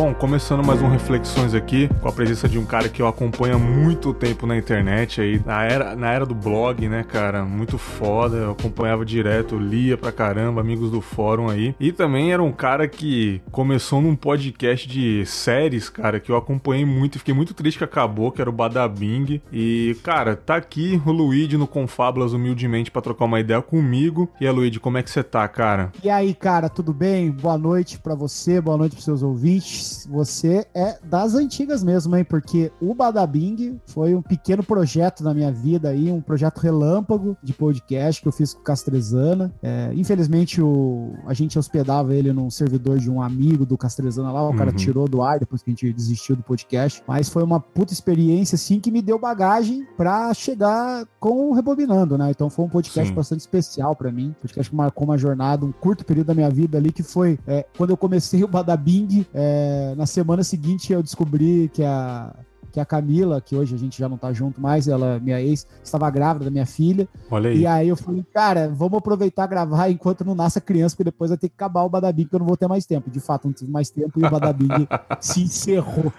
Bom, começando mais um Reflexões aqui, com a presença de um cara que eu acompanho há muito tempo na internet aí, na era, na era do blog, né, cara? Muito foda, eu acompanhava direto, lia pra caramba, amigos do fórum aí. E também era um cara que começou num podcast de séries, cara, que eu acompanhei muito e fiquei muito triste que acabou, que era o Badabing. E, cara, tá aqui o Luigi no Confábulas humildemente para trocar uma ideia comigo. E a Luigi, como é que você tá, cara? E aí, cara, tudo bem? Boa noite para você, boa noite pros seus ouvintes você é das antigas mesmo, hein? Porque o Badabing foi um pequeno projeto na minha vida aí, um projeto relâmpago de podcast que eu fiz com o Castrezana. É, infelizmente, o, a gente hospedava ele num servidor de um amigo do Castrezana lá, o uhum. cara tirou do ar depois que a gente desistiu do podcast. Mas foi uma puta experiência, assim, que me deu bagagem pra chegar com o Rebobinando, né? Então foi um podcast Sim. bastante especial para mim. Podcast que marcou uma jornada, um curto período da minha vida ali, que foi é, quando eu comecei o Badabing. É, na semana seguinte eu descobri que a que a Camila, que hoje a gente já não tá junto mais, ela, minha ex, estava grávida da minha filha. Olha aí. E aí eu falei, cara, vamos aproveitar gravar enquanto não nasce a criança, porque depois vai ter que acabar o Badabing, que eu não vou ter mais tempo. De fato, não tive mais tempo e o Badabing se encerrou.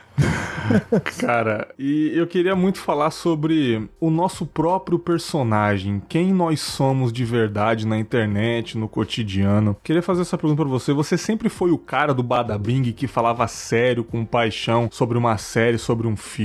Cara, e eu queria muito falar sobre o nosso próprio personagem, quem nós somos de verdade na internet, no cotidiano. Queria fazer essa pergunta para você. Você sempre foi o cara do Badabing que falava sério, com paixão, sobre uma série, sobre um filme?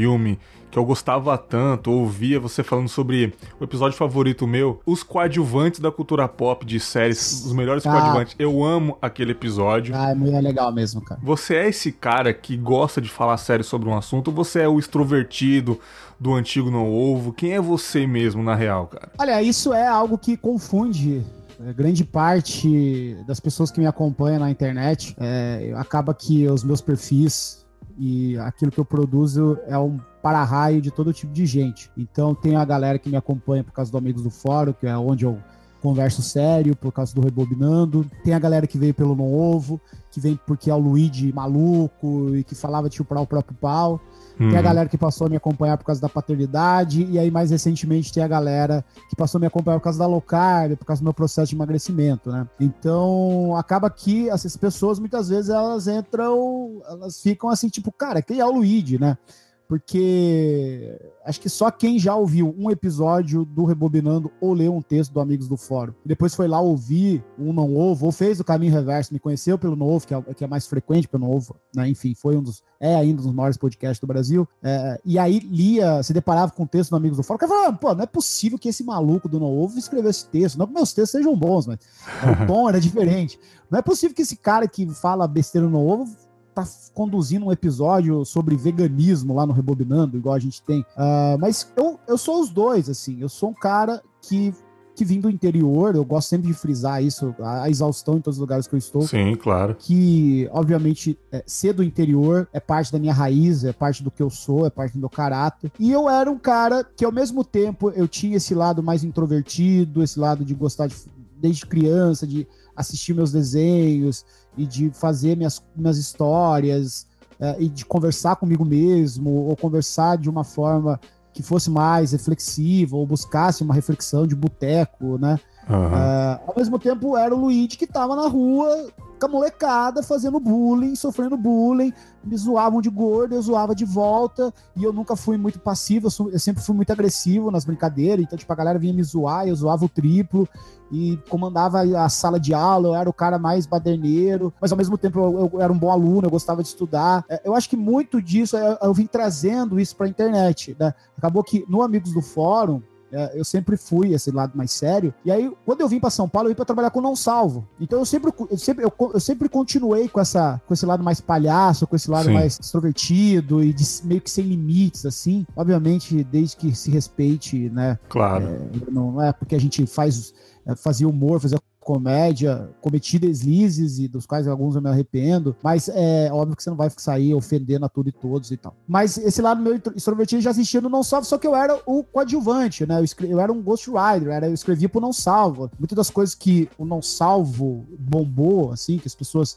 Que eu gostava tanto, ouvia você falando sobre o episódio favorito meu, os coadjuvantes da cultura pop de séries, os melhores ah. coadjuvantes. Eu amo aquele episódio. Ah, é muito legal mesmo, cara. Você é esse cara que gosta de falar sério sobre um assunto, ou você é o extrovertido do antigo não ovo? Quem é você mesmo na real, cara? Olha, isso é algo que confunde é, grande parte das pessoas que me acompanham na internet é, acaba que os meus perfis e aquilo que eu produzo é um para-raio de todo tipo de gente. Então tem a galera que me acompanha por causa do Amigos do Fórum, que é onde eu converso sério, por causa do Rebobinando. Tem a galera que veio pelo Novo, que vem porque é o Luigi maluco e que falava de chupar o próprio pau. Tem a uhum. galera que passou a me acompanhar por causa da paternidade, e aí mais recentemente tem a galera que passou a me acompanhar por causa da low carb, por causa do meu processo de emagrecimento, né? Então, acaba que essas pessoas muitas vezes elas entram, elas ficam assim, tipo, cara, quem é o Luigi, né? Porque acho que só quem já ouviu um episódio do Rebobinando ou leu um texto do Amigos do Fórum, depois foi lá ouvir um Não Ovo, ou fez o caminho reverso, me conheceu pelo Novo, que é, que é mais frequente pelo Novo, né? enfim, foi um dos, é ainda um dos maiores podcasts do Brasil, é, e aí lia, se deparava com o texto do Amigos do Fórum, que falava, pô, não é possível que esse maluco do Novo escreveu esse texto, não que meus textos sejam bons, mas o tom era diferente. Não é possível que esse cara que fala besteira no Ovo tá conduzindo um episódio sobre veganismo lá no Rebobinando, igual a gente tem. Uh, mas eu, eu sou os dois, assim. Eu sou um cara que que vim do interior, eu gosto sempre de frisar isso, a exaustão em todos os lugares que eu estou. Sim, claro. Que, obviamente, é, ser do interior é parte da minha raiz, é parte do que eu sou, é parte do meu caráter. E eu era um cara que, ao mesmo tempo, eu tinha esse lado mais introvertido, esse lado de gostar de, desde criança, de assistir meus desenhos e de fazer minhas, minhas histórias é, e de conversar comigo mesmo ou conversar de uma forma que fosse mais reflexiva ou buscasse uma reflexão de boteco, né? Uhum. Uh, ao mesmo tempo, era o Luigi que estava na rua com a molecada fazendo bullying, sofrendo bullying, me zoavam de gordo, eu zoava de volta, e eu nunca fui muito passivo, eu, sempre fui muito agressivo nas brincadeiras, então, tipo, a galera vinha me zoar, eu zoava o triplo, e comandava a sala de aula, eu era o cara mais baderneiro, mas ao mesmo tempo eu, eu era um bom aluno, eu gostava de estudar. É, eu acho que muito disso eu, eu vim trazendo isso pra internet, né? Acabou que no Amigos do Fórum, eu sempre fui esse lado mais sério. E aí, quando eu vim para São Paulo, eu vim para trabalhar com Não Salvo. Então eu sempre, eu sempre, eu, eu, sempre continuei com, essa, com esse lado mais palhaço, com esse lado Sim. mais extrovertido e de, meio que sem limites, assim. Obviamente, desde que se respeite, né? Claro. É, não é porque a gente faz, é, fazia humor, fazia comédia, cometi deslizes e dos quais alguns eu me arrependo, mas é óbvio que você não vai sair ofendendo a tudo e todos e tal. Mas esse lado meu extrovertido já existia no Não Salvo, só que eu era o coadjuvante, né? Eu, escrevi, eu era um ghostwriter, era, eu escrevia pro Não Salvo. Muitas das coisas que o Não Salvo bombou, assim, que as pessoas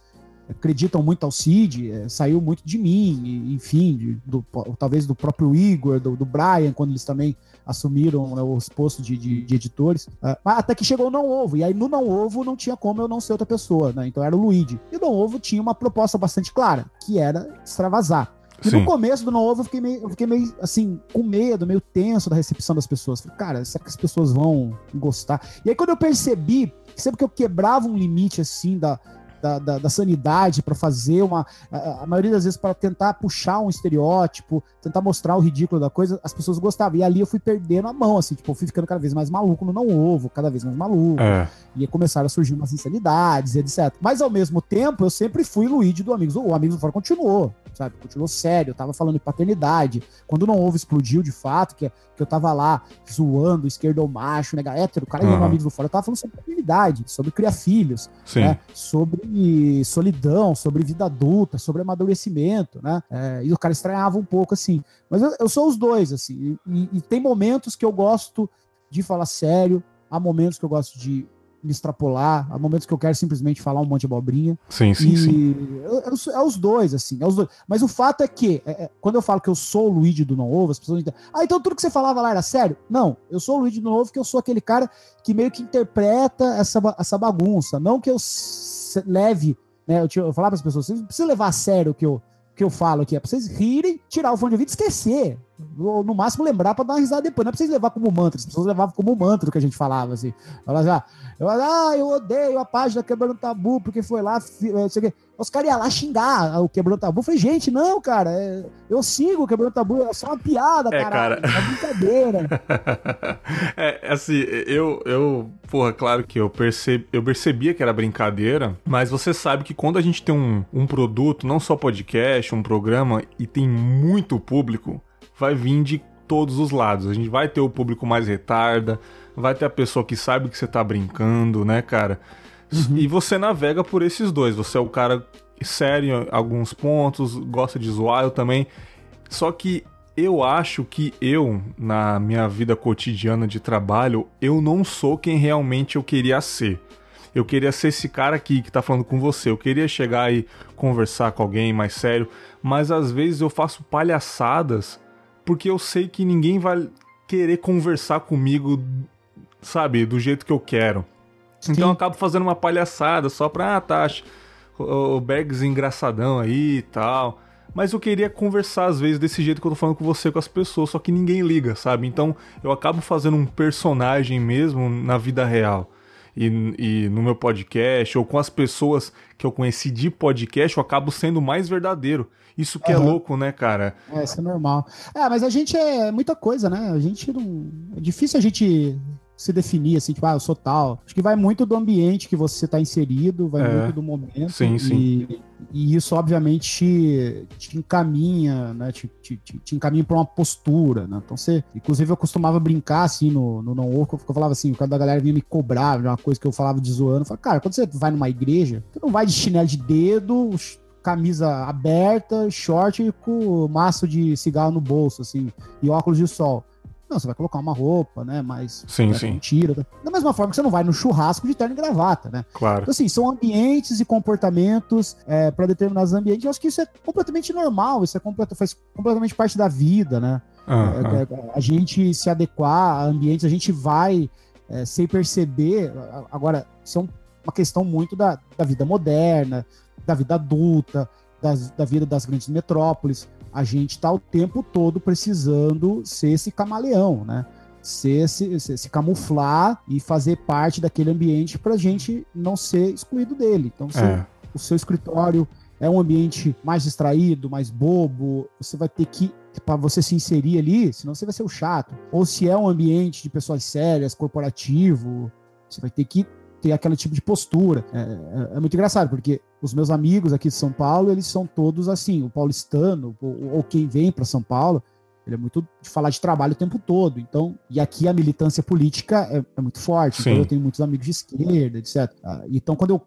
acreditam muito ao Cid, é, saiu muito de mim, enfim, de, do, talvez do próprio Igor, do, do Brian, quando eles também assumiram né, os postos de, de, de editores, uh, até que chegou o Não Ovo, e aí no Não Ovo não tinha como eu não ser outra pessoa, né? Então era o Luigi. E o Não Ovo tinha uma proposta bastante clara, que era extravasar. E Sim. no começo do Não Ovo eu fiquei, meio, eu fiquei meio, assim, com medo, meio tenso da recepção das pessoas. Falei, cara, será que as pessoas vão gostar? E aí quando eu percebi, sempre que eu quebrava um limite, assim, da, da, da, da sanidade para fazer uma. A, a, maioria das vezes para tentar puxar um estereótipo, tentar mostrar o ridículo da coisa, as pessoas gostavam. E ali eu fui perdendo a mão, assim, tipo, eu fui ficando cada vez mais maluco no não ovo, cada vez mais maluco. É. E começaram a surgir umas insanidades, etc. Mas ao mesmo tempo, eu sempre fui Luigi do Amigos. O Amigos do Fora continuou sabe? Continuou sério, eu tava falando de paternidade. Quando não houve, explodiu de fato, que, que eu tava lá zoando esquerdo ou macho, nega hétero, o cara uhum. amigos do fora, eu tava falando sobre paternidade, sobre criar filhos, né? sobre solidão, sobre vida adulta, sobre amadurecimento, né? É, e o cara estranhava um pouco assim. Mas eu, eu sou os dois, assim, e, e tem momentos que eu gosto de falar sério, há momentos que eu gosto de me extrapolar, há momentos que eu quero simplesmente falar um monte de abobrinha. Sim, sim, e sim. É, é, os dois, assim, é os dois. Mas o fato é que, é, é, quando eu falo que eu sou o Luigi do Não Ovo, as pessoas dizem, ah, então tudo que você falava lá era sério? Não, eu sou o Luigi do Não Ovo, que eu sou aquele cara que meio que interpreta essa, essa bagunça, não que eu leve, né, eu, eu falava para as pessoas, você não precisa levar a sério o que eu, que eu falo aqui, é pra vocês rirem, tirar o fone de ouvido e esquecer ou no máximo lembrar para dar uma risada depois. Não é pra vocês levar como mantra, as pessoas levavam como mantra o que a gente falava, assim. Falavam assim, ah, eu, ah, eu odeio a página Quebrando Tabu, porque foi lá, sei os caras iam lá xingar o Quebrando Tabu. Eu falei, gente, não, cara, é, eu sigo o Quebrando Tabu, é só uma piada, é, cara. É brincadeira. é, assim, eu, eu, porra, claro que eu, percebi, eu percebia que era brincadeira, mas você sabe que quando a gente tem um, um produto, não só podcast, um programa, e tem muito público, vai vir de todos os lados. A gente vai ter o público mais retarda, vai ter a pessoa que sabe que você tá brincando, né, cara? Uhum. E você navega por esses dois. Você é o cara sério em alguns pontos, gosta de zoar, eu também. Só que eu acho que eu, na minha vida cotidiana de trabalho, eu não sou quem realmente eu queria ser. Eu queria ser esse cara aqui que tá falando com você. Eu queria chegar e conversar com alguém mais sério, mas às vezes eu faço palhaçadas porque eu sei que ninguém vai querer conversar comigo, sabe, do jeito que eu quero. Sim. Então eu acabo fazendo uma palhaçada só pra, ah, tá, o Bergs engraçadão aí e tal. Mas eu queria conversar às vezes desse jeito que eu tô falando com você, com as pessoas, só que ninguém liga, sabe? Então eu acabo fazendo um personagem mesmo na vida real. E, e, no meu podcast, ou com as pessoas que eu conheci de podcast, eu acabo sendo mais verdadeiro. Isso que uhum. é louco, né, cara? É, isso é normal. É, mas a gente é muita coisa, né? A gente não. É difícil a gente se definir assim, tipo, ah, eu sou tal. Acho que vai muito do ambiente que você está inserido, vai é. muito do momento. Sim, e, sim. E isso, obviamente, te, te encaminha, né? Te, te, te encaminha para uma postura, né? Então você. Inclusive, eu costumava brincar assim no, no não oco, eu falava assim, quando a galera vinha me cobrar, uma coisa que eu falava de zoando, eu falava, cara, quando você vai numa igreja, você não vai de chinelo de dedo, camisa aberta, short com maço de cigarro no bolso, assim, e óculos de sol. Não, você vai colocar uma roupa, né? Mas sim, sim. tira. Tá? Da mesma forma que você não vai no churrasco de terno e gravata, né? Claro. Então, assim, são ambientes e comportamentos é, para determinados ambientes. Eu acho que isso é completamente normal, isso é complet... faz completamente parte da vida, né? É, é, a gente se adequar a ambientes, a gente vai é, sem perceber. Agora, isso é uma questão muito da, da vida moderna, da vida adulta, das, da vida das grandes metrópoles. A gente está o tempo todo precisando ser esse camaleão, né? Ser se, se, se camuflar e fazer parte daquele ambiente para a gente não ser excluído dele. Então, se é. o seu escritório é um ambiente mais distraído, mais bobo, você vai ter que para você se inserir ali, senão você vai ser o chato. Ou se é um ambiente de pessoas sérias, corporativo, você vai ter que ter aquele tipo de postura. É, é, é, muito engraçado, porque os meus amigos aqui de São Paulo, eles são todos assim, o paulistano, ou, ou quem vem para São Paulo, Ele é muito de falar de trabalho o tempo todo. Então, e aqui a militância política é, é muito forte. Então, eu tenho muitos amigos de esquerda, etc. Ah, então, quando eu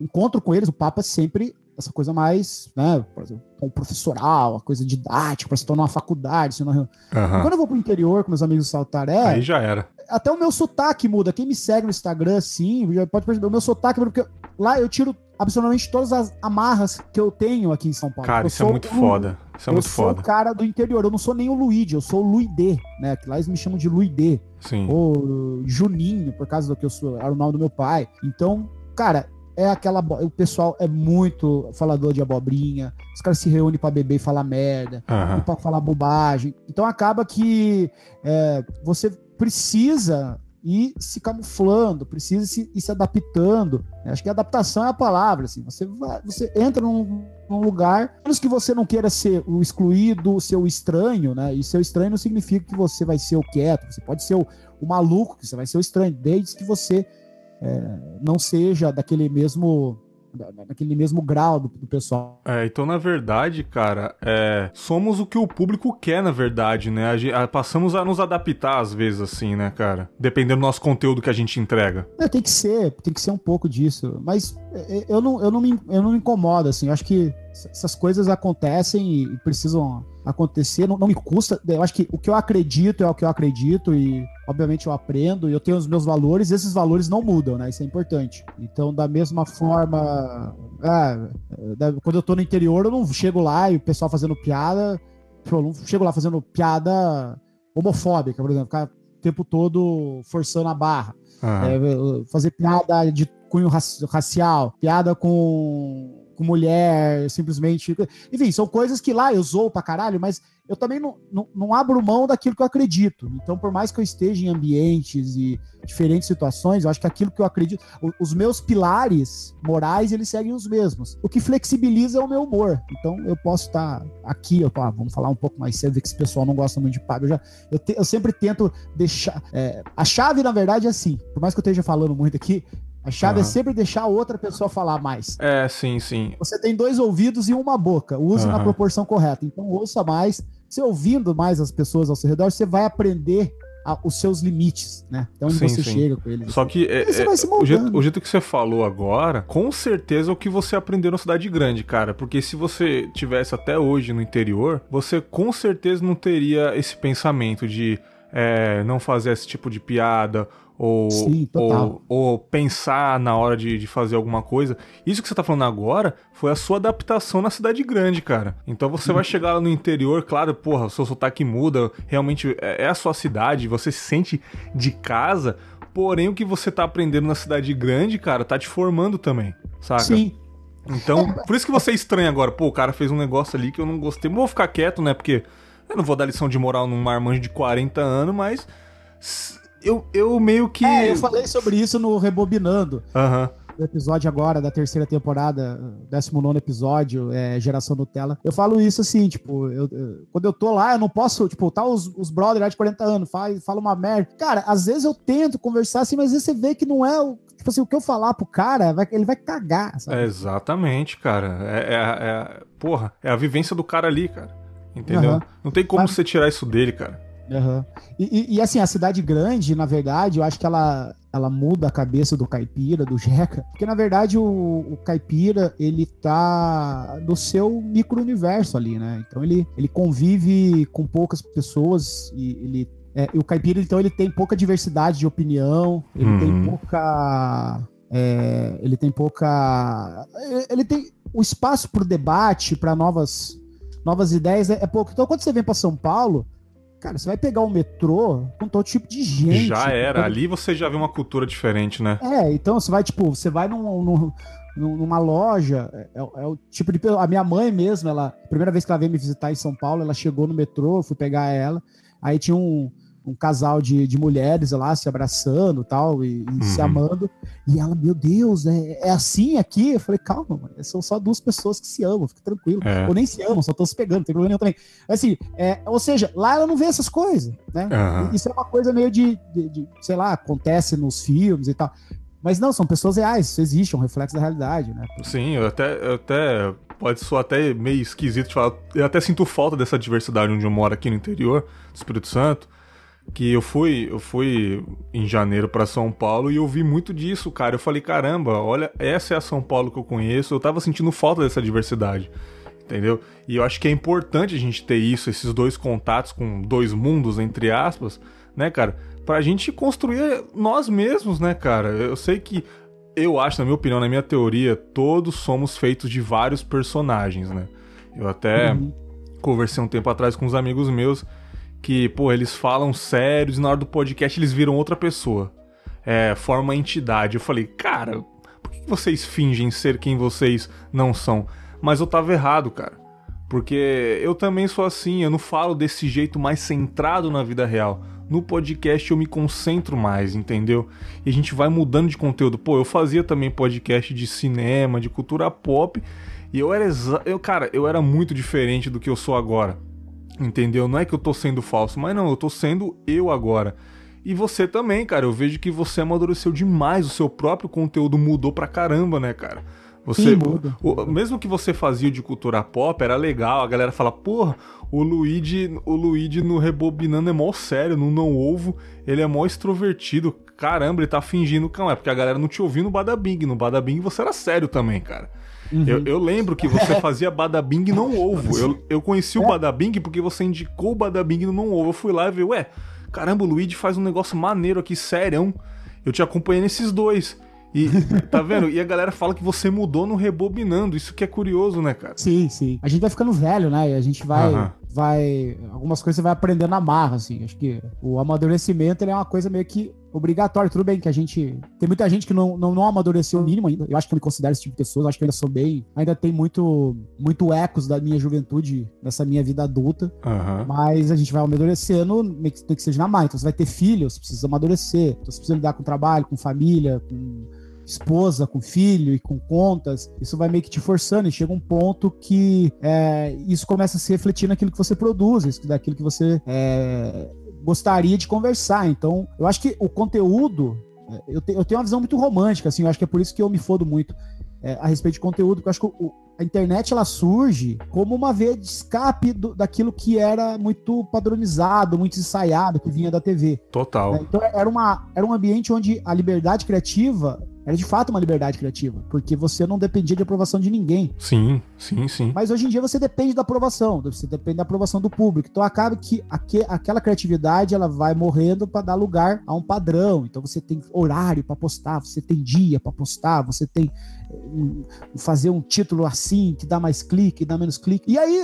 encontro com eles, o papo é sempre essa coisa mais, né, por exemplo, professoral, a coisa didática, para se tornar uma faculdade. Se não... uhum. Quando eu vou pro interior com meus amigos Saltaré. Aí já era. Até o meu sotaque muda. Quem me segue no Instagram, sim, pode perceber. O meu sotaque porque lá eu tiro absolutamente todas as amarras que eu tenho aqui em São Paulo. Cara, eu isso é muito foda. Isso é eu muito sou foda. o cara do interior. Eu não sou nem o Luigi, eu sou o Luidê, né? Que lá eles me chamam de Luidê. Sim. Ou Juninho, por causa do que eu sou, era o nome do meu pai. Então, cara, é aquela. O pessoal é muito falador de abobrinha. Os caras se reúnem para beber e falar merda, uhum. para falar bobagem. Então acaba que é, você precisa ir se camuflando, precisa se, ir se adaptando. Acho que adaptação é a palavra. Assim. Você, vai, você entra num, num lugar, menos que você não queira ser o excluído, ser o estranho, né? E ser o estranho não significa que você vai ser o quieto. Você pode ser o, o maluco, que você vai ser o estranho, desde que você é, não seja daquele mesmo naquele mesmo grau do, do pessoal. É, então, na verdade, cara, é, somos o que o público quer, na verdade, né? A, a, passamos a nos adaptar, às vezes, assim, né, cara? Dependendo do nosso conteúdo que a gente entrega. É, tem que ser, tem que ser um pouco disso. Mas eu não, eu não, me, eu não me incomodo, assim. Eu acho que essas coisas acontecem e precisam acontecer, não, não, me custa. Eu acho que o que eu acredito é o que eu acredito e, obviamente, eu aprendo e eu tenho os meus valores e esses valores não mudam, né? Isso é importante. Então, da mesma forma, é, quando eu tô no interior, eu não chego lá e o pessoal fazendo piada, eu não chego lá fazendo piada homofóbica, por exemplo, ficar o tempo todo forçando a barra. É, fazer piada de cunho racial, piada com com mulher, simplesmente. Enfim, são coisas que lá eu zoo pra caralho, mas eu também não, não, não, abro mão daquilo que eu acredito. Então, por mais que eu esteja em ambientes e diferentes situações, eu acho que aquilo que eu acredito, os meus pilares morais, eles seguem os mesmos. O que flexibiliza é o meu humor. Então, eu posso estar aqui, eu, ah, vamos falar um pouco mais cedo, que esse pessoal não gosta muito de pago. Eu, já, eu, eu sempre tento deixar. É, a chave, na verdade, é assim. Por mais que eu esteja falando muito aqui, a chave uhum. é sempre deixar outra pessoa falar mais. É, sim, sim. Você tem dois ouvidos e uma boca. Use uhum. na proporção correta. Então, ouça mais. Você ouvindo mais as pessoas ao seu redor, você vai aprender a, os seus limites, né? Então, onde sim, você sim. chega com eles. Só que é, é, o, jeito, o, jeito, que você falou agora, com certeza é o que você aprendeu na cidade grande, cara. Porque se você tivesse até hoje no interior, você com certeza não teria esse pensamento de é, não fazer esse tipo de piada ou, Sim, ou, ou, pensar na hora de, de, fazer alguma coisa. Isso que você tá falando agora foi a sua adaptação na cidade grande, cara. Então você vai chegar lá no interior, claro, porra, o seu sotaque muda, realmente é, é a sua cidade, você se sente de casa, porém o que você tá aprendendo na cidade grande, cara, tá te formando também, saca? Sim. Então, por isso que você é estranho agora. Pô, o cara fez um negócio ali que eu não gostei. Mas vou ficar quieto, né? Porque eu não vou dar lição de moral num marmanjo de 40 anos, mas eu, eu meio que. É, eu falei sobre isso no Rebobinando. Aham. Uhum o episódio agora da terceira temporada, 19 episódio, é, Geração Nutella. Eu falo isso assim, tipo, eu, eu, quando eu tô lá, eu não posso, tipo, tá os, os brothers lá de 40 anos, fala, fala uma merda. Cara, às vezes eu tento conversar assim, mas às vezes você vê que não é o. Tipo assim, o que eu falar pro cara, vai, ele vai cagar, sabe? É exatamente, cara. É, é, é, porra, é a vivência do cara ali, cara. Entendeu? Uhum. Não tem como mas... você tirar isso dele, cara. Uhum. E, e, e, assim, a cidade grande, na verdade, eu acho que ela, ela muda a cabeça do caipira, do jeca, porque na verdade o, o caipira, ele tá no seu micro-universo ali, né? Então ele, ele convive com poucas pessoas e ele é, e o caipira, então, ele tem pouca diversidade de opinião, ele uhum. tem pouca. É, ele tem pouca. Ele tem o espaço para o debate, para novas, novas ideias é, é pouco. Então, quando você vem para São Paulo, Cara, você vai pegar o metrô com todo tipo de gente. Já era. Ali você já vê uma cultura diferente, né? É, então você vai, tipo, você vai num, num, numa loja. É, é, o tipo de. A minha mãe mesmo, ela. Primeira vez que ela veio me visitar em São Paulo, ela chegou no metrô, eu fui pegar ela. Aí tinha um, um casal de, de mulheres lá se abraçando tal, e, e uhum. se amando. E ela, meu Deus, é, é assim aqui? Eu falei, calma, mano, são só duas pessoas que se amam, fica tranquilo. É. Ou nem se amam, só estão se pegando, não tem problema nenhum também. Assim, é, ou seja, lá ela não vê essas coisas, né? Uhum. Isso é uma coisa meio de, de, de, sei lá, acontece nos filmes e tal. Mas não, são pessoas reais, isso existe, é um reflexo da realidade, né? Sim, eu até, eu até pode soar até meio esquisito de falar. Eu até sinto falta dessa diversidade onde eu moro aqui no interior do Espírito Santo. Que eu fui, eu fui em janeiro para São Paulo e eu vi muito disso, cara. Eu falei, caramba, olha, essa é a São Paulo que eu conheço. Eu tava sentindo falta dessa diversidade entendeu? E eu acho que é importante a gente ter isso, esses dois contatos com dois mundos, entre aspas, né, cara? Pra gente construir nós mesmos, né, cara? Eu sei que, eu acho, na minha opinião, na minha teoria, todos somos feitos de vários personagens, né? Eu até uhum. conversei um tempo atrás com uns amigos meus que, pô, eles falam sérios e na hora do podcast eles viram outra pessoa. É, forma uma entidade. Eu falei, cara, por que vocês fingem ser quem vocês não são? Mas eu tava errado, cara. Porque eu também sou assim, eu não falo desse jeito mais centrado na vida real. No podcast eu me concentro mais, entendeu? E a gente vai mudando de conteúdo. Pô, eu fazia também podcast de cinema, de cultura pop, e eu era eu, cara, eu era muito diferente do que eu sou agora. Entendeu? Não é que eu tô sendo falso, mas não, eu tô sendo eu agora. E você também, cara. Eu vejo que você amadureceu demais, o seu próprio conteúdo mudou pra caramba, né, cara? Você, Sim, o, mesmo que você fazia de cultura pop, era legal, a galera fala, porra, o Luigi, o Luigi no Rebobinando é mó sério, no Não Ovo, ele é mó extrovertido. Caramba, ele tá fingindo que não é, porque a galera não te ouviu no Badabing. No Badabing você era sério também, cara. Uhum. Eu, eu, lembro que você fazia Badabing não ovo. Eu, eu conheci o é. Badabing porque você indicou o Badabing no não ovo. Eu fui lá e vi, ué, caramba, o Luigi faz um negócio maneiro aqui, sério. Eu te acompanhei nesses dois. E tá vendo? E a galera fala que você mudou no rebobinando. Isso que é curioso, né, cara? Sim, sim. A gente vai ficando velho, né? E a gente vai. Uhum. Vai algumas coisas você vai aprendendo na marra, assim. Acho que o amadurecimento é uma coisa meio que obrigatória. Tudo bem que a gente. Tem muita gente que não, não, não amadureceu o mínimo ainda. Eu acho que eu me considero esse tipo de pessoa. Eu acho que eu ainda sou bem. Ainda tem muito, muito ecos da minha juventude nessa minha vida adulta. Uhum. Mas a gente vai amadurecendo, meio que, que seja na marra. Então você vai ter filhos, precisa amadurecer. Então você precisa lidar com trabalho, com família, com esposa, com filho e com contas, isso vai meio que te forçando e chega um ponto que é, isso começa a se refletir naquilo que você produz, daquilo que você é, gostaria de conversar. Então, eu acho que o conteúdo, é, eu, te, eu tenho uma visão muito romântica, assim, eu acho que é por isso que eu me fodo muito é, a respeito de conteúdo, porque eu acho que o, a internet ela surge como uma via de escape do, daquilo que era muito padronizado, muito ensaiado, que vinha da TV. Total. É, então era, uma, era um ambiente onde a liberdade criativa era de fato uma liberdade criativa, porque você não dependia de aprovação de ninguém. Sim, sim, sim. Mas hoje em dia você depende da aprovação, você depende da aprovação do público. Então acaba que aqu aquela criatividade ela vai morrendo para dar lugar a um padrão. Então você tem horário para postar, você tem dia para postar, você tem um, fazer um título assim que dá mais clique, dá menos clique. E aí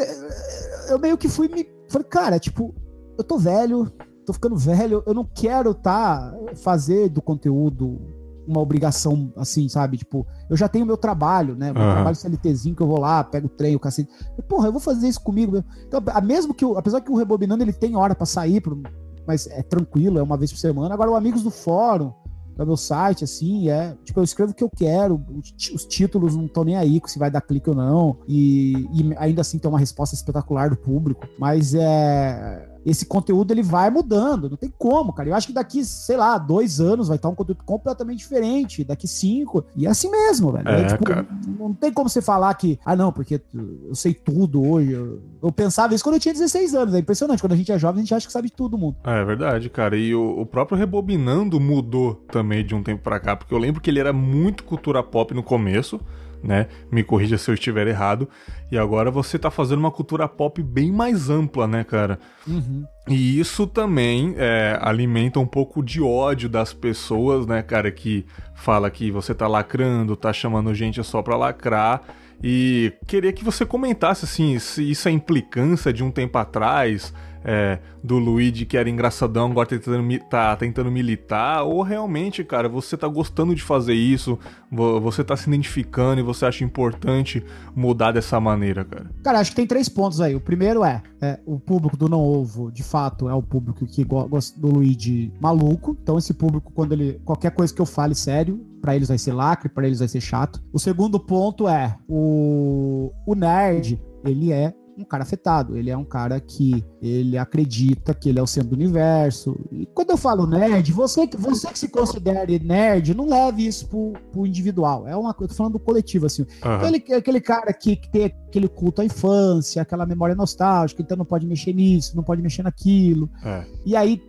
eu meio que fui me falei, cara, tipo, eu tô velho, tô ficando velho, eu não quero tá fazer do conteúdo uma obrigação assim, sabe? Tipo, eu já tenho meu trabalho, né? Meu uhum. trabalho CLTzinho que eu vou lá, pego o trem, o cacete. E, porra, eu vou fazer isso comigo. Então, mesmo que, apesar que o Rebobinando ele tem hora para sair, mas é tranquilo, é uma vez por semana. Agora, o Amigos do Fórum, que é meu site, assim, é. Tipo, eu escrevo o que eu quero, os títulos não estão nem aí se vai dar clique ou não. E, e ainda assim tem uma resposta espetacular do público. Mas é esse conteúdo ele vai mudando, não tem como, cara. Eu acho que daqui, sei lá, dois anos vai estar um conteúdo completamente diferente, daqui cinco, e é assim mesmo, velho. É, é, tipo, não tem como você falar que, ah, não, porque eu sei tudo hoje. Eu, eu, pensava isso quando eu tinha 16 anos, é impressionante. Quando a gente é jovem, a gente acha que sabe tudo mundo. É, é verdade, cara. E o, o próprio Rebobinando mudou também de um tempo pra cá, porque eu lembro que ele era muito cultura pop no começo né? Me corrija se eu estiver errado. E agora você tá fazendo uma cultura pop bem mais ampla, né, cara? Uhum. E isso também é, alimenta um pouco de ódio das pessoas, né, cara, que fala que você tá lacrando, tá chamando gente só pra lacrar. E queria que você comentasse, assim, se isso é implicância de um tempo atrás, é, do Luigi que era engraçadão, agora tá tentando, tá tentando militar, ou realmente, cara, você tá gostando de fazer isso, você tá se identificando e você acha importante mudar dessa maneira, cara? Cara, acho que tem três pontos aí. O primeiro é, é o público do Não Ovo, de fato, é o público que gosta do Luigi maluco. Então, esse público, quando ele. qualquer coisa que eu fale sério, para eles vai ser lacre, para eles vai ser chato. O segundo ponto é o, o nerd, ele é um cara afetado, ele é um cara que ele acredita que ele é o centro do universo. E quando eu falo nerd, você, você que se considere nerd, não leve isso pro, pro individual. É uma coisa, tô falando do coletivo, assim. Uhum. Aquele, aquele cara que, que tem aquele culto à infância, aquela memória nostálgica, então não pode mexer nisso, não pode mexer naquilo. É. E aí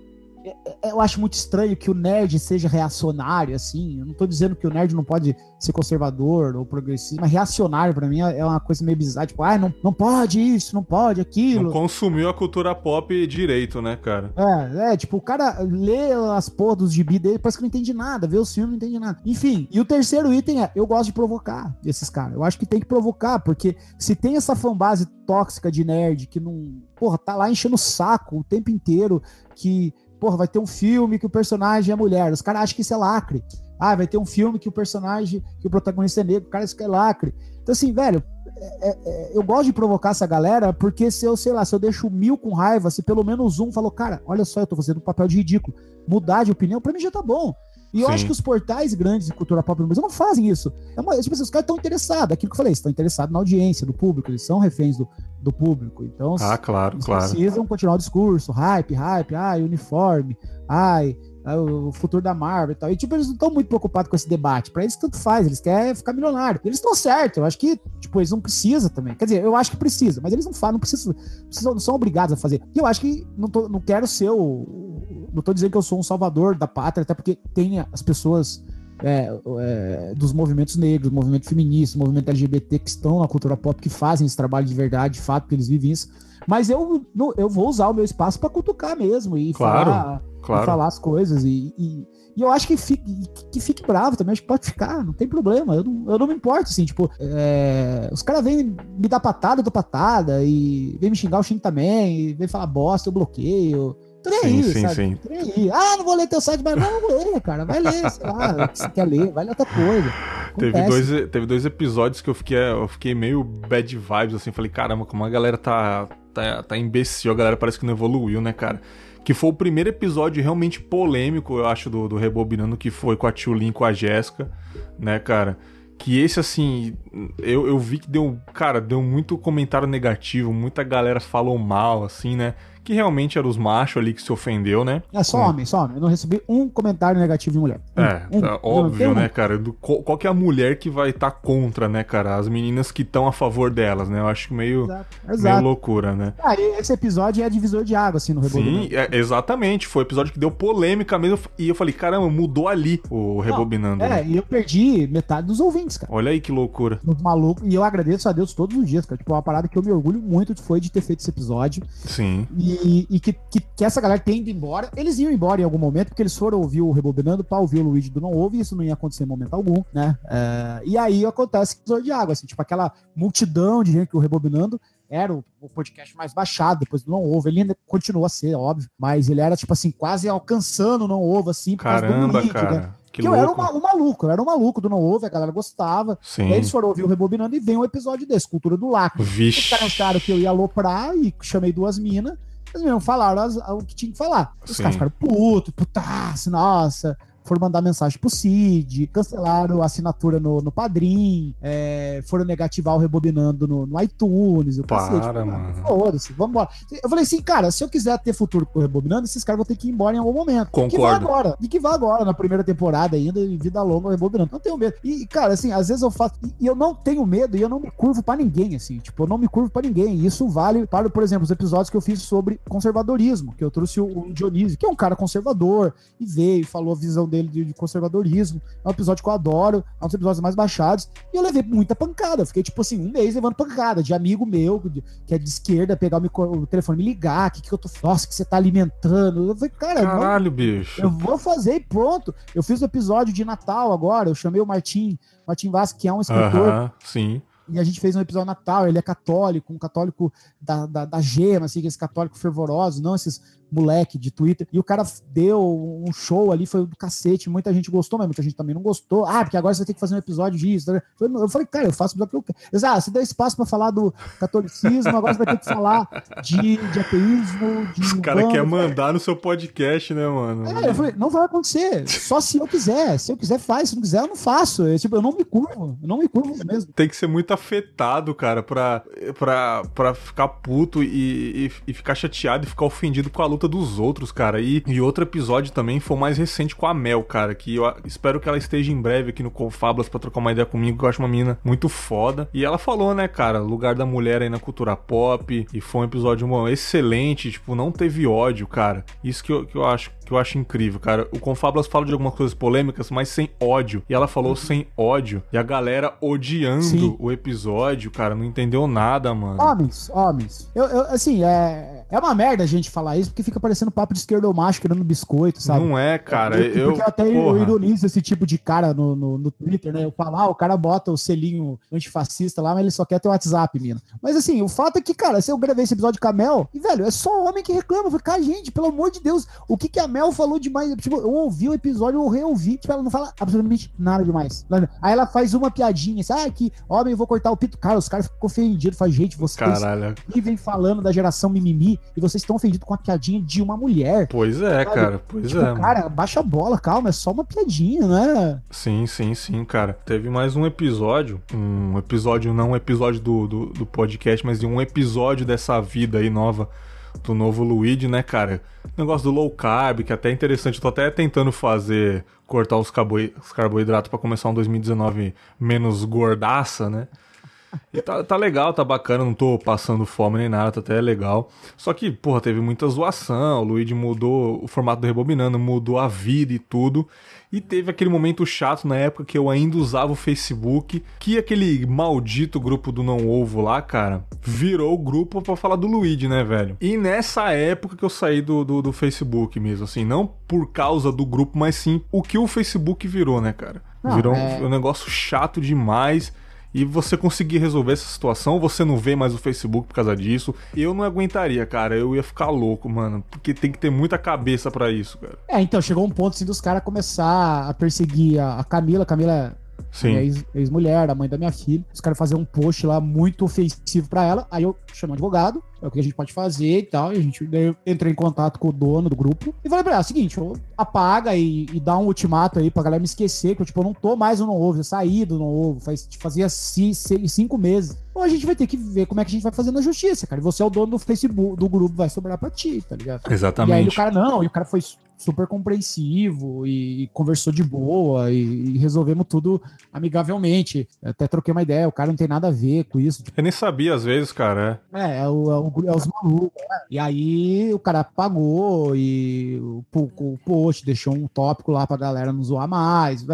eu acho muito estranho que o nerd seja reacionário, assim. Eu não tô dizendo que o nerd não pode ser conservador ou progressista, mas reacionário para mim é uma coisa meio bizarra. Tipo, ah, não, não pode isso, não pode aquilo. Não consumiu a cultura pop direito, né, cara? É, é, tipo, o cara lê as porras dos gibi dele, parece que não entende nada, vê os filmes, não entende nada. Enfim, e o terceiro item é, eu gosto de provocar esses caras. Eu acho que tem que provocar, porque se tem essa fanbase tóxica de nerd que não, porra, tá lá enchendo o saco o tempo inteiro, que porra, vai ter um filme que o personagem é mulher. Os caras acham que isso é lacre. Ah, vai ter um filme que o personagem, que o protagonista é negro, cara isso é lacre. Então, assim, velho, é, é, eu gosto de provocar essa galera, porque se eu, sei lá, se eu deixo mil com raiva, se pelo menos um falou, cara, olha só, eu tô fazendo um papel de ridículo, mudar de opinião, pra mim já tá bom. E eu Sim. acho que os portais grandes de cultura pop no Brasil não fazem isso. É uma, tipo assim, os caras estão interessados, aquilo que eu falei, estão interessados na audiência, do público, eles são reféns do, do público. Então, ah, claro, eles claro. precisam continuar o discurso, hype, hype, ai, uniforme, ai, o futuro da Marvel e tal. E, tipo, eles não estão muito preocupados com esse debate. Pra eles, tanto faz, eles querem ficar milionário. Eles estão certos. Eu acho que, tipo, eles não precisam também. Quer dizer, eu acho que precisa, mas eles não fazem, não precisam, precisam não são obrigados a fazer. E eu acho que não, tô, não quero ser o, não tô dizendo que eu sou um salvador da pátria, até porque tem as pessoas é, é, dos movimentos negros, movimento feminista, movimento LGBT que estão na cultura pop, que fazem esse trabalho de verdade, de fato, que eles vivem isso. Mas eu, eu vou usar o meu espaço para cutucar mesmo e claro, falar, claro. E falar as coisas. E, e, e, eu acho que fique, que fique bravo também, acho que pode ficar, não tem problema. Eu não, eu não me importo, assim, tipo, é, os caras vêm me dar patada, eu dou patada, e vem me xingar, eu xingo também, e vem falar bosta, eu bloqueio. Trem sim, sim, sabe? Sim. Trem Ah, não vou ler teu site, mas não ler, cara. Vai ler, sei lá, se quer ler, vai ler outra coisa. Teve dois, teve dois episódios que eu fiquei, eu fiquei meio bad vibes, assim, falei, caramba, como a galera tá, tá, tá imbecil, a galera parece que não evoluiu, né, cara? Que foi o primeiro episódio realmente polêmico, eu acho, do, do Rebobinando, que foi com a Tchulin, com a Jéssica, né, cara? Que esse, assim, eu, eu vi que deu, cara, deu muito comentário negativo, muita galera falou mal, assim, né? Que realmente eram os machos ali que se ofendeu, né? É só homem, só homem. Eu não recebi um comentário negativo de mulher. Um, é, um, é óbvio, né, cara? Do, qual, qual, que é a mulher que vai estar tá contra, né, cara? As meninas que estão a favor delas, né? Eu acho meio, Exato. Exato. meio loucura, né? Ah, esse episódio é divisor de água, assim, no Rebobinando. Sim, é, exatamente. Foi o episódio que deu polêmica mesmo. E eu falei, caramba, mudou ali o Rebobinando. Não, é, né? e eu perdi metade dos ouvintes, cara. Olha aí que loucura. Muito maluco. E eu agradeço a Deus todos os dias, cara. Tipo, uma parada que eu me orgulho muito foi de ter feito esse episódio. Sim. E, e que, que que, essa galera tem ido embora. Eles iam embora em algum momento, porque eles foram ouvir o Rebobinando pra ouvir o Luigi do Não Ouve, e isso não ia acontecer em momento algum, né? É, e aí acontece o de água, assim, tipo aquela multidão de gente que o Rebobinando era o, o, podcast mais baixado, depois do Não Ovo. Ele ainda continua a ser, óbvio, mas ele era, tipo assim, quase alcançando o Não Ovo, assim, por Caramba, causa do link, cara. né? Que eu era um, um, maluco, eu era um maluco do Não Ouve, a galera gostava. Sim. Aí eles foram ouvir o Rebobinando e vem um episódio desse, Cultura do Lacro. Vixe. Os caras acharam que eu ia aloprar e chamei duas minas. Eles mesmo falaram as, o que tinha que falar. Os Sim. caras ficaram puto, putaço, nossa foram mandar mensagem pro Cid, cancelaram a assinatura no, no Padrim, é, foram negativar o Rebobinando no, no iTunes. O Para, cacete, mano. Foda-se, vambora. Eu falei assim, cara, se eu quiser ter futuro com o Rebobinando, esses caras vão ter que ir embora em algum momento. Concordo. Que vá agora. E que vá agora, na primeira temporada ainda, em vida longa, o Rebobinando. Não tenho medo. E, cara, assim, às vezes eu faço. E eu não tenho medo e eu não me curvo pra ninguém, assim. Tipo, eu não me curvo pra ninguém. E isso vale para, por exemplo, os episódios que eu fiz sobre conservadorismo, que eu trouxe o, o Dionísio, que é um cara conservador, e veio, falou a visão dele de, de conservadorismo. É um episódio que eu adoro, é um dos episódios mais baixados. E eu levei muita pancada. Eu fiquei, tipo assim, um mês levando pancada de amigo meu, que é de esquerda, pegar o, micro, o telefone me ligar. que, que eu tô. Nossa, que você tá alimentando. Eu falei, cara. Caralho, não, bicho. Eu vou fazer e pronto. Eu fiz o um episódio de Natal agora. Eu chamei o Martim, Martim Vasco, que é um escritor. Uh -huh, sim e a gente fez um episódio Natal, ele é católico, um católico da, da, da gema, assim, esse católico fervoroso, não esses moleque de Twitter, e o cara deu um show ali, foi do cacete, muita gente gostou, mas muita gente também não gostou. Ah, porque agora você tem que fazer um episódio disso. Eu falei, cara, eu faço o que eu quero. Ah, você deu espaço para falar do catolicismo, agora você vai ter que falar de, de ateísmo, de. Os caras querem mandar no seu podcast, né, mano? É, eu falei, não vai acontecer. Só se eu quiser. Se eu quiser, faz. Se não quiser, eu não faço. Eu, tipo, eu não me curvo. Eu não me curvo mesmo. Tem que ser muita afetado, cara, pra, pra, pra ficar puto e, e, e, ficar chateado e ficar ofendido com a luta dos outros, cara. E, e outro episódio também foi mais recente com a Mel, cara, que eu espero que ela esteja em breve aqui no Confablas pra trocar uma ideia comigo, que eu acho uma menina muito foda. E ela falou, né, cara, lugar da mulher aí na cultura pop, e foi um episódio excelente, tipo, não teve ódio, cara. Isso que eu, que eu acho que eu acho incrível, cara. O Confablas fala de algumas coisas polêmicas, mas sem ódio. E ela falou uhum. sem ódio. E a galera odiando Sim. o episódio, cara, não entendeu nada, mano. Homens, homens. Eu, eu, assim, é, é uma merda a gente falar isso, porque fica parecendo papo de esquerdo macho querendo biscoito, sabe? Não é, cara. Eu, eu, porque eu até porra. eu ironizo esse tipo de cara no, no, no Twitter, né? Eu falo, ah, o cara bota o selinho antifascista lá, mas ele só quer ter o WhatsApp, mina. Mas assim, o fato é que, cara, se eu gravei esse episódio com a Mel, e, velho, é só homem que reclama. Eu falei, cara, gente, pelo amor de Deus, o que, que a Mel falou demais? Tipo, eu ouvi o episódio, eu reouvi. Tipo, ela não fala absolutamente nada demais. Aí ela faz uma piadinha, assim, ah, que homem, eu vou cortar o pito. Cara, os caras ficam ofendidos. Fala, gente, vocês Caralho. vivem falando da geração mimimi e vocês estão ofendidos com a piadinha de uma mulher. Pois é, sabe? cara. Pois tipo, é. Cara, baixa a bola, calma, é só uma piadinha, né? Sim, sim, sim, cara. Teve mais um episódio, um episódio, não um episódio do, do, do podcast, mas de um episódio dessa vida aí nova do novo Luigi, né, cara? Negócio do low carb, que é até interessante. Eu tô até tentando fazer, cortar os carboidratos para começar um 2019 menos gordaça, né? E tá, tá legal, tá bacana, não tô passando fome nem nada, tá até legal. Só que, porra, teve muita zoação, o Luigi mudou o formato do Rebobinando, mudou a vida e tudo. E teve aquele momento chato na época que eu ainda usava o Facebook, que aquele maldito grupo do Não Ovo lá, cara, virou o grupo para falar do Luigi, né, velho? E nessa época que eu saí do, do, do, Facebook mesmo, assim, não por causa do grupo, mas sim o que o Facebook virou, né, cara? Não, virou é... um, um negócio chato demais e você conseguir resolver essa situação, você não vê mais o Facebook por causa disso. Eu não aguentaria, cara. Eu ia ficar louco, mano. Porque tem que ter muita cabeça para isso, cara. É, então, chegou um ponto assim dos caras começar a perseguir a, Camila. A Camila Sim. ex-mulher, a mãe da minha filha. Os caras faziam um post lá muito ofensivo para ela. Aí eu chamei um advogado, é o que a gente pode fazer e tal. E a gente entrei em contato com o dono do grupo e falei pra ela: é o seguinte, apaga e, e, dá um ultimato aí pra galera me esquecer, que eu, tipo, eu não tô mais no Não Ovo, eu saí do Não Ovo, faz, fazia cinco meses. Ou a gente vai ter que ver como é que a gente vai fazer na justiça, cara. E você é o dono do Facebook, do grupo, vai sobrar pra ti, tá ligado? Exatamente. E aí o cara, não, e o cara foi super compreensivo e, e conversou de boa e, e, resolvemos tudo amigavelmente. Até troquei uma ideia, o cara não tem nada a ver com isso. Eu nem sabia às vezes, cara. É, é, é, o, é, o, é os malucos. Né? E aí o cara pagou e o, o, o post deixou um tópico lá pra galera não zoar mais.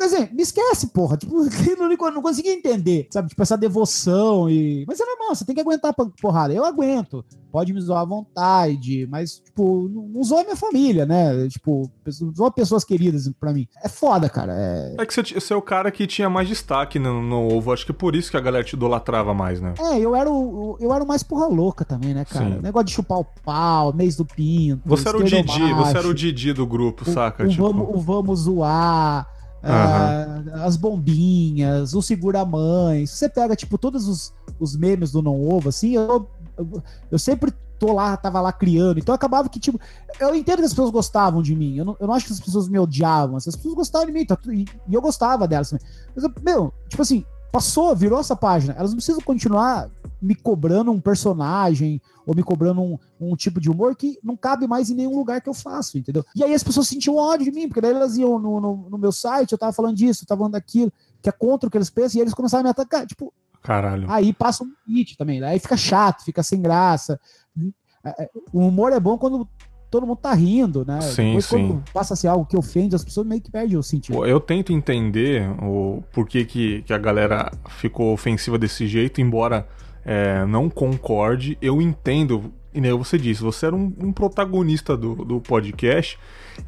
Assim, me esquece, porra. Tipo, não, não consegui entender, sabe? Tipo, essa devoção e... Mas é normal, você tem que aguentar porrada. Eu aguento pode me zoar à vontade, mas, tipo, não zoa minha família, né? Tipo, zoa pessoas queridas pra mim. É foda, cara. É, é que você, você é o cara que tinha mais destaque no, no ovo. Acho que é por isso que a galera te idolatrava mais, né? É, eu era o, eu era o mais porra louca também, né, cara? Sim. Negócio de chupar o pau, mês do pinto. Você era o Didi, você era o Didi do grupo, o, saca? O, tipo... vamos, o vamos zoar. Uhum. as bombinhas, o segura-mãe. Você pega, tipo, todos os, os memes do Não Ovo, assim, eu eu, eu sempre tô lá, tava lá criando. Então acabava que, tipo, eu entendo que as pessoas gostavam de mim. Eu não, eu não acho que as pessoas me odiavam. As pessoas gostavam de mim, tá, e, e, eu gostava delas também. Mas, meu, tipo assim, passou, virou essa página. Elas não precisam continuar me cobrando um personagem ou me cobrando um, um, tipo de humor que não cabe mais em nenhum lugar que eu faço, entendeu? E aí as pessoas sentiam ódio de mim, porque daí elas iam no, no, no meu site, eu tava falando disso, eu tava falando daquilo, que é contra o que eles pensam, e eles começaram a me atacar. Tipo, Caralho. Aí passa um limite também. Aí fica chato, fica sem graça. É, é, o humor é bom quando todo mundo tá rindo, né? Sim, Depois, sim. quando passa a ser algo que ofende, as pessoas meio que perdem o sentido. Eu tento entender o porquê que, que a galera ficou ofensiva desse jeito, embora é, não concorde. Eu entendo, e nem você disse, você era um, um protagonista do, do podcast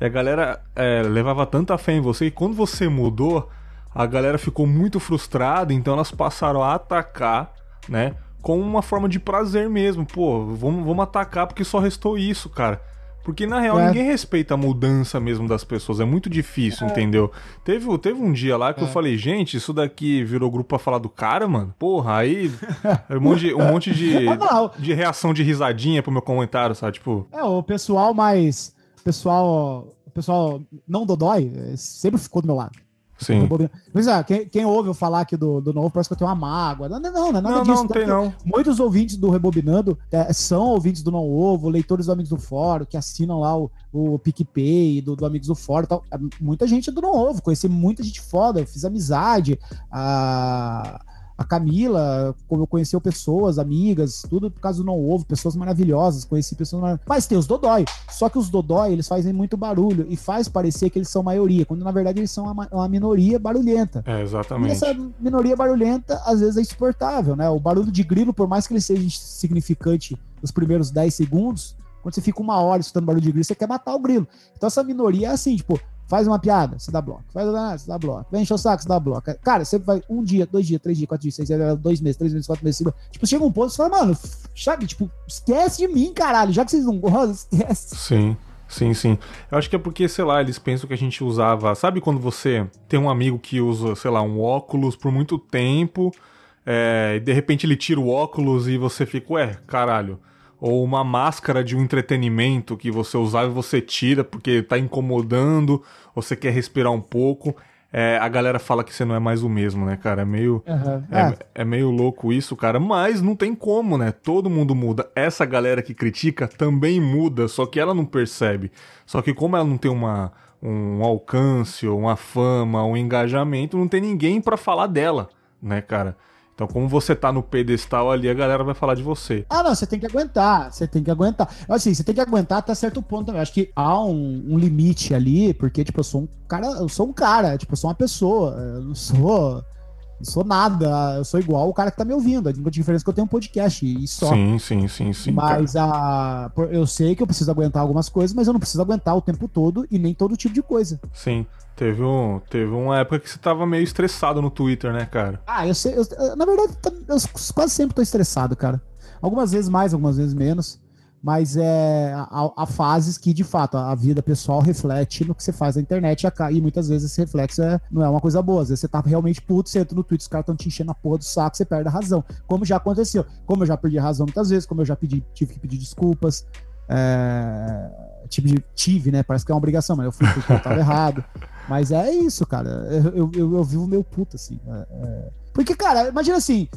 e a galera é, levava tanta fé em você e quando você mudou a galera ficou muito frustrada, então elas passaram a atacar, né? Com uma forma de prazer mesmo. Pô, vamos, vamos atacar porque só restou isso, cara. Porque na real é. ninguém respeita a mudança mesmo das pessoas. É muito difícil, é. entendeu? Teve, teve um dia lá que é. eu falei, gente, isso daqui virou grupo pra falar do cara, mano. Porra, aí. um monte, de, um monte de, de reação de risadinha pro meu comentário, sabe? Tipo. É, o pessoal mais. Pessoal. O pessoal não dodói sempre ficou do meu lado. Sim. Mas, ah, quem, quem ouve eu falar aqui do, do novo parece que eu tenho uma mágoa. Não, não, não, não é nada não, disso. Não, tem não. Muitos ouvintes do Rebobinando é, são ouvintes do Não Ovo, leitores do Amigos do Fórum, que assinam lá o, o PicPay do, do Amigos do Fórum tal. É, muita gente é do Não Ovo, conheci muita gente foda, eu fiz amizade. A a Camila, como eu conheci pessoas, amigas, tudo por causa do Não Ovo, pessoas maravilhosas, conheci pessoas maravilhosas. Mas tem os Dodói. Só que os Dodói, eles fazem muito barulho e faz parecer que eles são maioria, quando na verdade eles são uma, uma minoria barulhenta. É, exatamente. E essa minoria barulhenta, às vezes, é insuportável, né? O barulho de grilo, por mais que ele seja significante nos primeiros 10 segundos, quando você fica uma hora escutando barulho de grilo, você quer matar o grilo. Então essa minoria é assim, tipo, Faz uma piada, você dá bloco. Faz uma você dá bloco. Vem encher o saco, você dá bloco. Cara, você vai um dia, dois dias, três dias, quatro dias, seis dias, dois meses, três meses, quatro meses. Tipo, chega um ponto e fala, mano, sabe, tipo, esquece de mim, caralho. Já que vocês não gostam, esquece. Sim. Sim, sim. Eu acho que é porque, sei lá, eles pensam que a gente usava. Sabe quando você tem um amigo que usa, sei lá, um óculos por muito tempo, é, e de repente ele tira o óculos e você fica, ué, caralho ou uma máscara de um entretenimento que você usava e você tira porque tá incomodando, você quer respirar um pouco. É, a galera fala que você não é mais o mesmo, né, cara? É meio, uhum. é, é. é, meio louco isso, cara. Mas não tem como, né? Todo mundo muda. Essa galera que critica também muda, só que ela não percebe. Só que como ela não tem uma, um alcance, uma fama, um engajamento, não tem ninguém para falar dela, né, cara? Então, como você tá no pedestal ali, a galera vai falar de você. Ah, não, você tem que aguentar, você tem que aguentar. Assim, você tem que aguentar até certo ponto também. Acho que há um, um, limite ali, porque, tipo, eu sou um cara, eu sou um cara, tipo, eu sou uma pessoa, eu não sou sou nada, eu sou igual o cara que tá me ouvindo. A única diferença é que eu tenho um podcast e só. Sim, sim, sim, sim. Mas a, eu sei que eu preciso aguentar algumas coisas, mas eu não preciso aguentar o tempo todo e nem todo tipo de coisa. Sim. Teve, um, teve uma época que você tava meio estressado no Twitter, né, cara? Ah, eu sei. Eu, na verdade, eu quase sempre tô estressado, cara. Algumas vezes mais, algumas vezes menos mas é há, fases que de fato a vida pessoal reflete no que você faz na internet e muitas vezes esse reflexo é, não é uma coisa boa. Às vezes você tá realmente puto, você entra no Twitter, os caras estão te enchendo a porra do saco, você perde a razão. Como já aconteceu. Como eu já perdi a razão muitas vezes, como eu já pedi, tive que pedir desculpas. É, tive, tive, né? Parece que é uma obrigação, mas eu fui porque eu tava errado. Mas é isso, cara. Eu, eu, eu vivo meu puto, assim. É, é... Porque, cara, imagina assim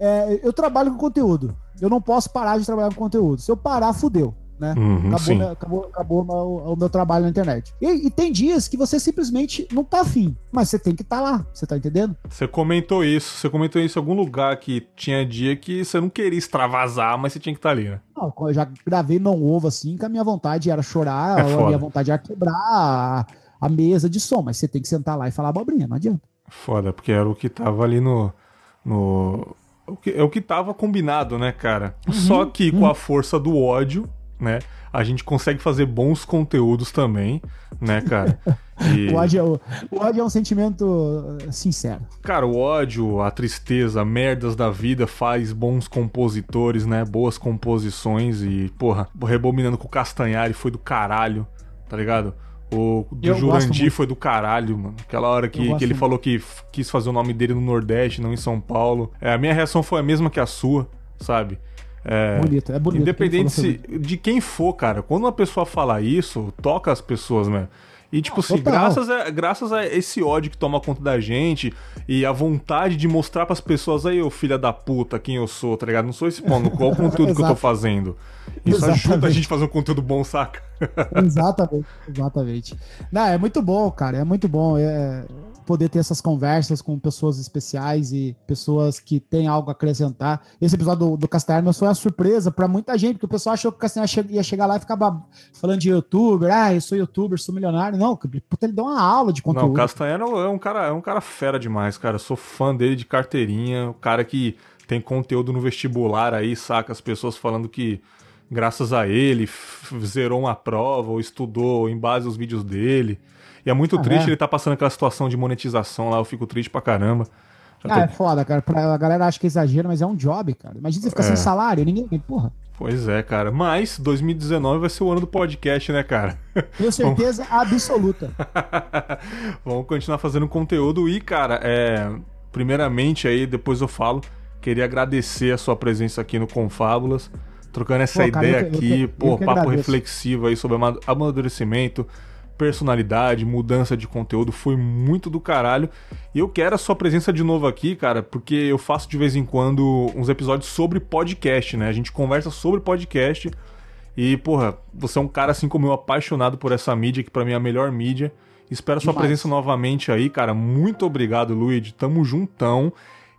é, eu trabalho com conteúdo. Eu não posso parar de trabalhar com conteúdo. Se eu parar, fudeu. Né? Uhum, acabou, meu, acabou, acabou o, o, meu trabalho na internet. E, e, tem dias que você simplesmente não tá afim, mas você tem que estar tá lá, você tá entendendo? Você comentou isso, você comentou isso em algum lugar que tinha dia que você não queria extravasar, mas você tinha que estar tá ali, né? Não, eu já gravei não ovo assim, que a minha vontade era chorar, é a minha vontade era quebrar a, a, mesa de som, mas você tem que sentar lá e falar abobrinha, não adianta. Foda, porque era o que tava ali no, no o que, é o que tava combinado, né, cara? Uhum, Só que uhum. com a força do ódio, né? A gente consegue fazer bons conteúdos também, né, cara? E... o, ódio é, o, o ódio é um sentimento eh, sincero. Cara, o ódio, a tristeza, merdas da vida faz bons compositores, né? Boas composições e, porra, rebobinando com o Castanhari foi do caralho, tá ligado? O do eu Jurandir foi do caralho, mano. Aquela hora que, que ele falou que quis fazer o nome dele no Nordeste, não em São Paulo. É, a minha reação foi a mesma que a sua, sabe? É, bonito, é bonito. Independente se, de quem for, cara. Quando uma pessoa fala isso, toca as pessoas, né? E, tipo assim, graças a, graças a esse ódio que toma conta da gente e a vontade de mostrar pras pessoas aí, ô filha da puta, quem eu sou, tá ligado? Não sou esse pano, qual o conteúdo que eu tô fazendo. Isso exatamente. ajuda a gente a fazer um conteúdo bom, saca? exatamente, exatamente. Não, é muito bom, cara, é muito bom. É, poder ter essas conversas com pessoas especiais e pessoas que têm algo a acrescentar. Esse episódio do, do Castanhar foi uma surpresa para muita gente, porque o pessoal achou que o Castanhar ia chegar lá e ficar falando de youtuber, ah, eu sou youtuber, sou milionário. Não, puta, ele deu uma aula de conteúdo. Não, o Castanhar é um cara, é um cara fera demais, cara. Eu sou fã dele de carteirinha, o cara que tem conteúdo no vestibular aí, saca? As pessoas falando que graças a ele zerou uma prova ou estudou em base aos vídeos dele. E é muito ah, triste é? ele tá passando aquela situação de monetização lá, eu fico triste pra caramba. Já ah, tô... é foda, cara. Pra, a galera acha que exagera, mas é um job, cara. Imagina você ficar é. sem salário, ninguém. Porra. Pois é, cara. Mas 2019 vai ser o ano do podcast, né, cara? Tenho certeza absoluta. Vamos continuar fazendo conteúdo e, cara, é... primeiramente aí, depois eu falo, queria agradecer a sua presença aqui no Confábulas, trocando essa Pô, cara, ideia eu, aqui, eu, eu, pô, papo agradeço. reflexivo aí sobre amadurecimento, personalidade, mudança de conteúdo, foi muito do caralho. E eu quero a sua presença de novo aqui, cara, porque eu faço de vez em quando uns episódios sobre podcast, né? A gente conversa sobre podcast. E, porra, você é um cara assim como eu, apaixonado por essa mídia, que para mim é a melhor mídia. Espero sua presença novamente aí, cara. Muito obrigado, Luigi. Tamo juntão.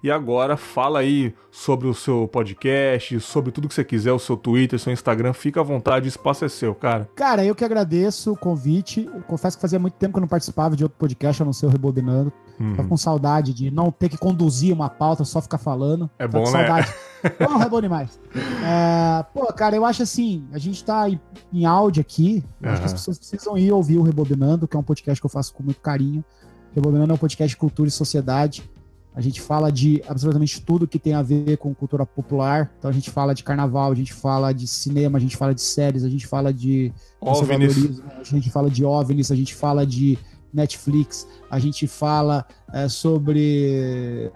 E agora fala aí sobre o seu podcast, sobre tudo que você quiser, o seu Twitter, seu Instagram, fica à vontade, o espaço é seu, cara. Cara, eu que agradeço o convite. Eu confesso que fazia muito tempo que eu não participava de outro podcast, a não ser o Rebobinando. Uhum. Tava com saudade de não ter que conduzir uma pauta, só ficar falando. É bom, né? Saudade. Porra, é bom demais. É, pô, cara, eu acho assim, a gente tá em, em áudio aqui, uhum. acho que as pessoas precisam ir ouvir o Rebobinando, que é um podcast que eu faço com muito carinho. Rebobinando é um podcast de cultura e sociedade. A gente fala de absolutamente tudo que tem a ver com cultura popular. Então a gente fala de carnaval, a gente fala de cinema, a gente fala de séries, a gente fala de conservadorismo, a gente fala de OVNIs, a gente fala de Netflix, a gente fala é, sobre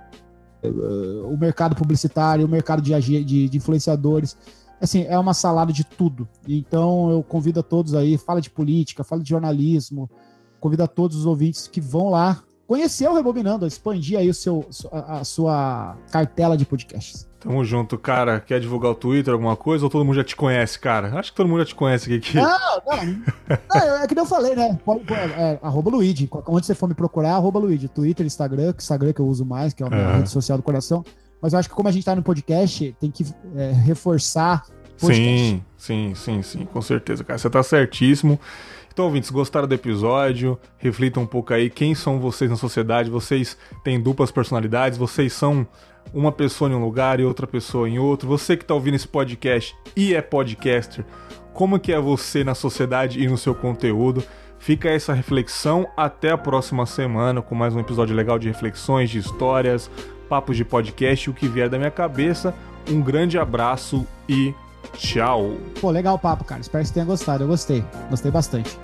uh, o mercado publicitário, o mercado de, de, de influenciadores assim, é uma salada de tudo. Então eu convido a todos aí, fala de política, fala de jornalismo, convido a todos os ouvintes que vão lá conhecer o Rebobinando, expandir aí o seu, a, a sua cartela de podcasts. Tamo junto, cara. Quer divulgar o Twitter, alguma coisa? Ou todo mundo já te conhece, cara? Acho que todo mundo já te conhece aqui. Não, não. não é que nem eu falei, né? É, é, arroba Luigi. Onde você for me procurar, arroba Luigi. Twitter, Instagram, que Instagram que eu uso mais, que é a minha é. rede social do coração. Mas eu acho que como a gente tá no podcast, tem que é, reforçar. Podcast. Sim, sim, sim, sim, com certeza, cara. Você tá certíssimo. Então, ouvintes, gostaram do episódio? Reflitam um pouco aí quem são vocês na sociedade. Vocês têm duplas personalidades, vocês são uma pessoa em um lugar e outra pessoa em outro. Você que está ouvindo esse podcast e é podcaster, como que é você na sociedade e no seu conteúdo? Fica essa reflexão até a próxima semana com mais um episódio legal de reflexões, de histórias, papos de podcast, o que vier da minha cabeça. Um grande abraço e Tchau. Pô, legal o papo, cara. Espero que você tenha gostado. Eu gostei. Gostei bastante.